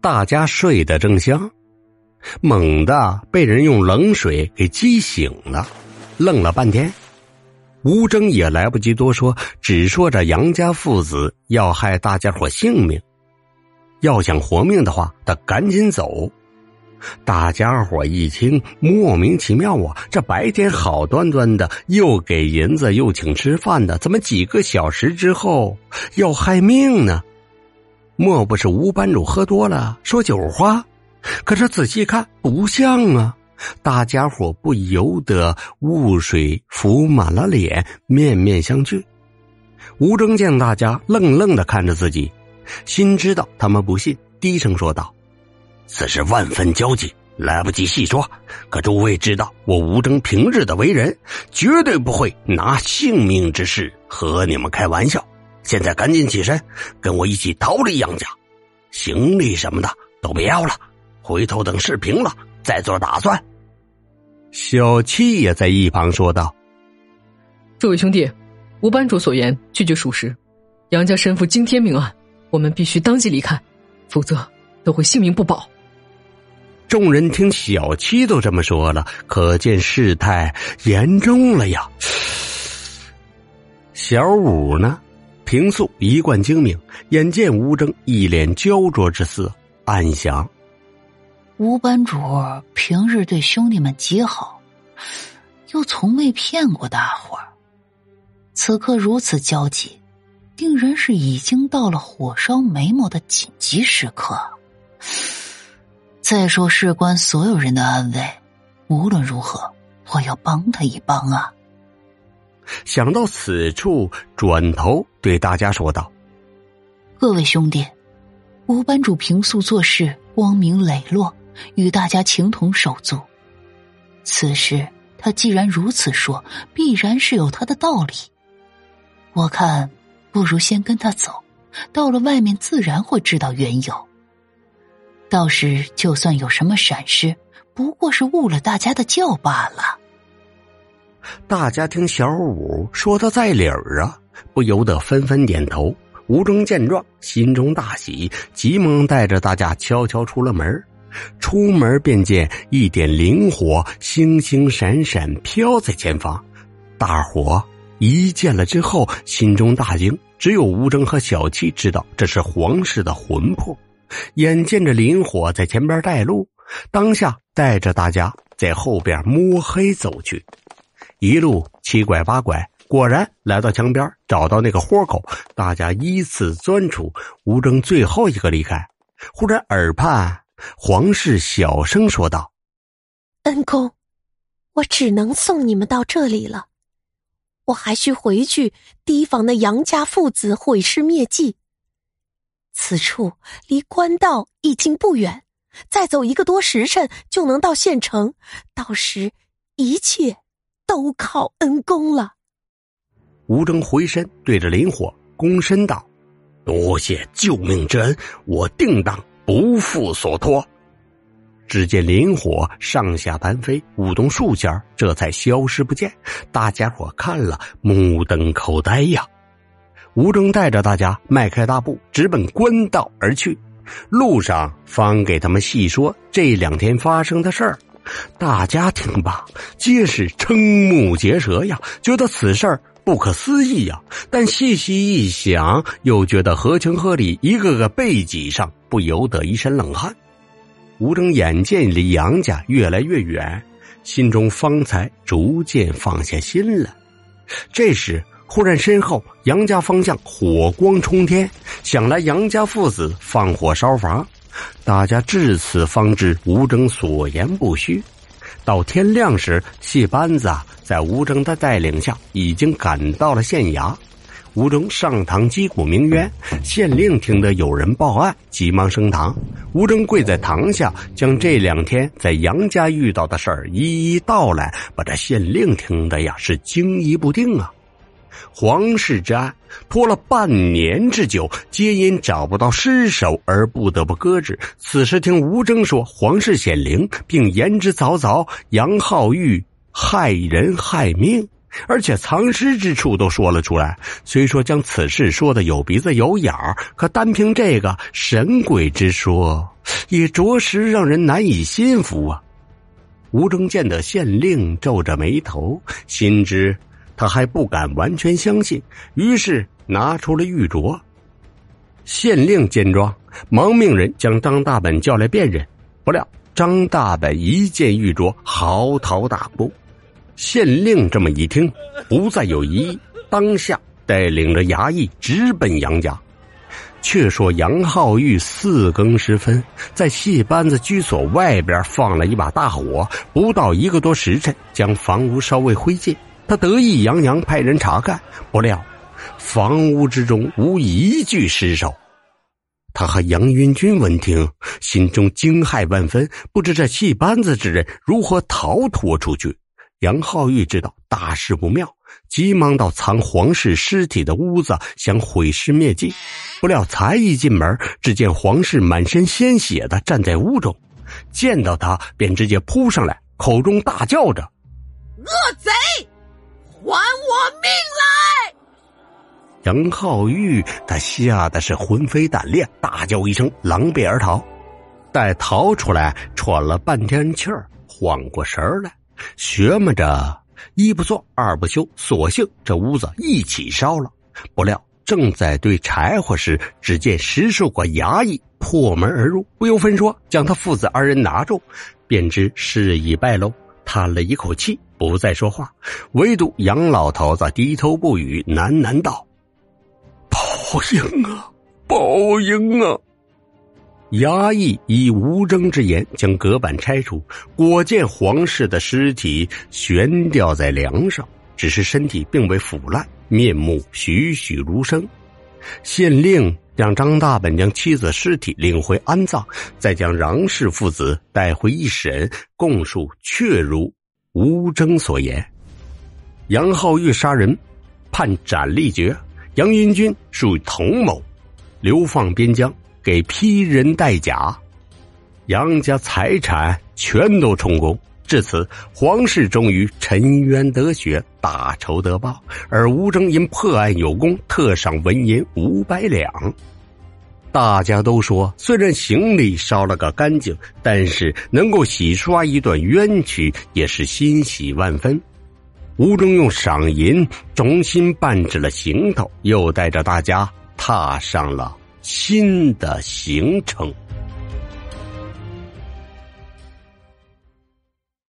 大家睡得正香，猛地被人用冷水给激醒了，愣了半天。吴征也来不及多说，只说着杨家父子要害大家伙性命，要想活命的话，得赶紧走。大家伙一听，莫名其妙啊！这白天好端端的，又给银子，又请吃饭的，怎么几个小时之后要害命呢？莫不是吴班主喝多了说酒话？可是仔细看不像啊！大家伙不由得雾水浮满了脸，面面相觑。吴征见大家愣愣的看着自己，心知道他们不信，低声说道：“此事万分焦急，来不及细说。可诸位知道，我吴征平日的为人，绝对不会拿性命之事和你们开玩笑。”现在赶紧起身，跟我一起逃离杨家，行李什么的都别要了，回头等事平了再做打算。小七也在一旁说道：“诸位兄弟，吴班主所言句句属实，杨家身负惊天命案，我们必须当即离开，否则都会性命不保。”众人听小七都这么说了，可见事态严重了呀。小五呢？平素一贯精明，眼见吴征一脸焦灼之色，暗想：吴班主平日对兄弟们极好，又从未骗过大伙儿。此刻如此焦急，定然是已经到了火烧眉毛的紧急时刻。再说事关所有人的安危，无论如何，我要帮他一帮啊！想到此处，转头对大家说道：“各位兄弟，吴班主平素做事光明磊落，与大家情同手足。此时他既然如此说，必然是有他的道理。我看，不如先跟他走，到了外面自然会知道缘由。到时就算有什么闪失，不过是误了大家的教罢了。”大家听小五说的在理儿啊，不由得纷纷点头。吴征见状，心中大喜，急忙带着大家悄悄出了门。出门便见一点灵火星星闪闪飘在前方，大伙一见了之后，心中大惊。只有吴征和小七知道这是皇室的魂魄。眼见着灵火在前边带路，当下带着大家在后边摸黑走去。一路七拐八拐，果然来到墙边，找到那个豁口，大家依次钻出。吴征最后一个离开，忽然耳畔皇室小声说道：“恩公，我只能送你们到这里了，我还需回去提防那杨家父子毁尸灭迹。此处离官道已经不远，再走一个多时辰就能到县城，到时一切。”都靠恩公了。吴征回身对着林火躬身道：“多谢救命之恩，我定当不负所托。”只见林火上下盘飞，舞动数下，这才消失不见。大家伙看了目瞪口呆呀。吴征带着大家迈开大步，直奔官道而去。路上方给他们细说这两天发生的事儿。大家听罢，皆是瞠目结舌呀，觉得此事不可思议呀。但细细一想，又觉得合情合理，一个个背脊上不由得一身冷汗。吴征眼见离杨家越来越远，心中方才逐渐放下心来。这时，忽然身后杨家方向火光冲天，想来杨家父子放火烧房。大家至此方知吴征所言不虚。到天亮时，戏班子在吴征的带领下已经赶到了县衙。吴征上堂击鼓鸣冤，县令听得有人报案，急忙升堂。吴征跪在堂下，将这两天在杨家遇到的事儿一一道来，把这县令听得呀是惊疑不定啊。皇室之案拖了半年之久，皆因找不到尸首而不得不搁置。此时听吴征说皇室显灵，并言之凿凿，杨浩玉害人害命，而且藏尸之处都说了出来。虽说将此事说的有鼻子有眼儿，可单凭这个神鬼之说，也着实让人难以信服啊。吴征见得县令皱着眉头，心知他还不敢完全相信，于是拿出了玉镯。县令见状，忙命人将张大本叫来辨认。不料张大本一见玉镯，嚎啕大哭。县令这么一听，不再有疑义，当下带领着衙役直奔杨家。却说杨浩玉四更时分，在戏班子居所外边放了一把大火，不到一个多时辰，将房屋烧为灰烬。他得意洋洋派人查看，不料房屋之中无一具尸首。他和杨云军闻听，心中惊骇万分，不知这戏班子之人如何逃脱出去。杨浩玉知道大事不妙，急忙到藏皇室尸体的屋子想毁尸灭迹。不料才一进门，只见皇室满身鲜血的站在屋中，见到他便直接扑上来，口中大叫着：“恶贼，杨浩玉他吓得是魂飞胆裂，大叫一声，狼狈而逃。待逃出来，喘了半天气儿，缓过神儿来。学摸着，一不做二不休，索性这屋子一起烧了。不料正在堆柴火时，只见十数个衙役破门而入，不由分说将他父子二人拿住，便知事已败露，叹了一口气，不再说话。唯独杨老头子低头不语，喃喃道：“应啊，报应啊！”衙役以吴征之言将隔板拆除，果见皇室的尸体悬吊在梁上，只是身体并未腐烂，面目栩栩如生。县令让张大本将妻子尸体领回安葬，再将杨氏父子带回一审，供述确如吴征所言。杨浩玉杀人，判斩立决；杨云军属于同谋，流放边疆。给批人代甲，杨家财产全都充公。至此，皇室终于沉冤得雪，大仇得报。而吴征因破案有功，特赏纹银五百两。大家都说，虽然行李烧了个干净，但是能够洗刷一段冤屈，也是欣喜万分。吴中用赏银重新办置了行头，又带着大家踏上了。新的行程。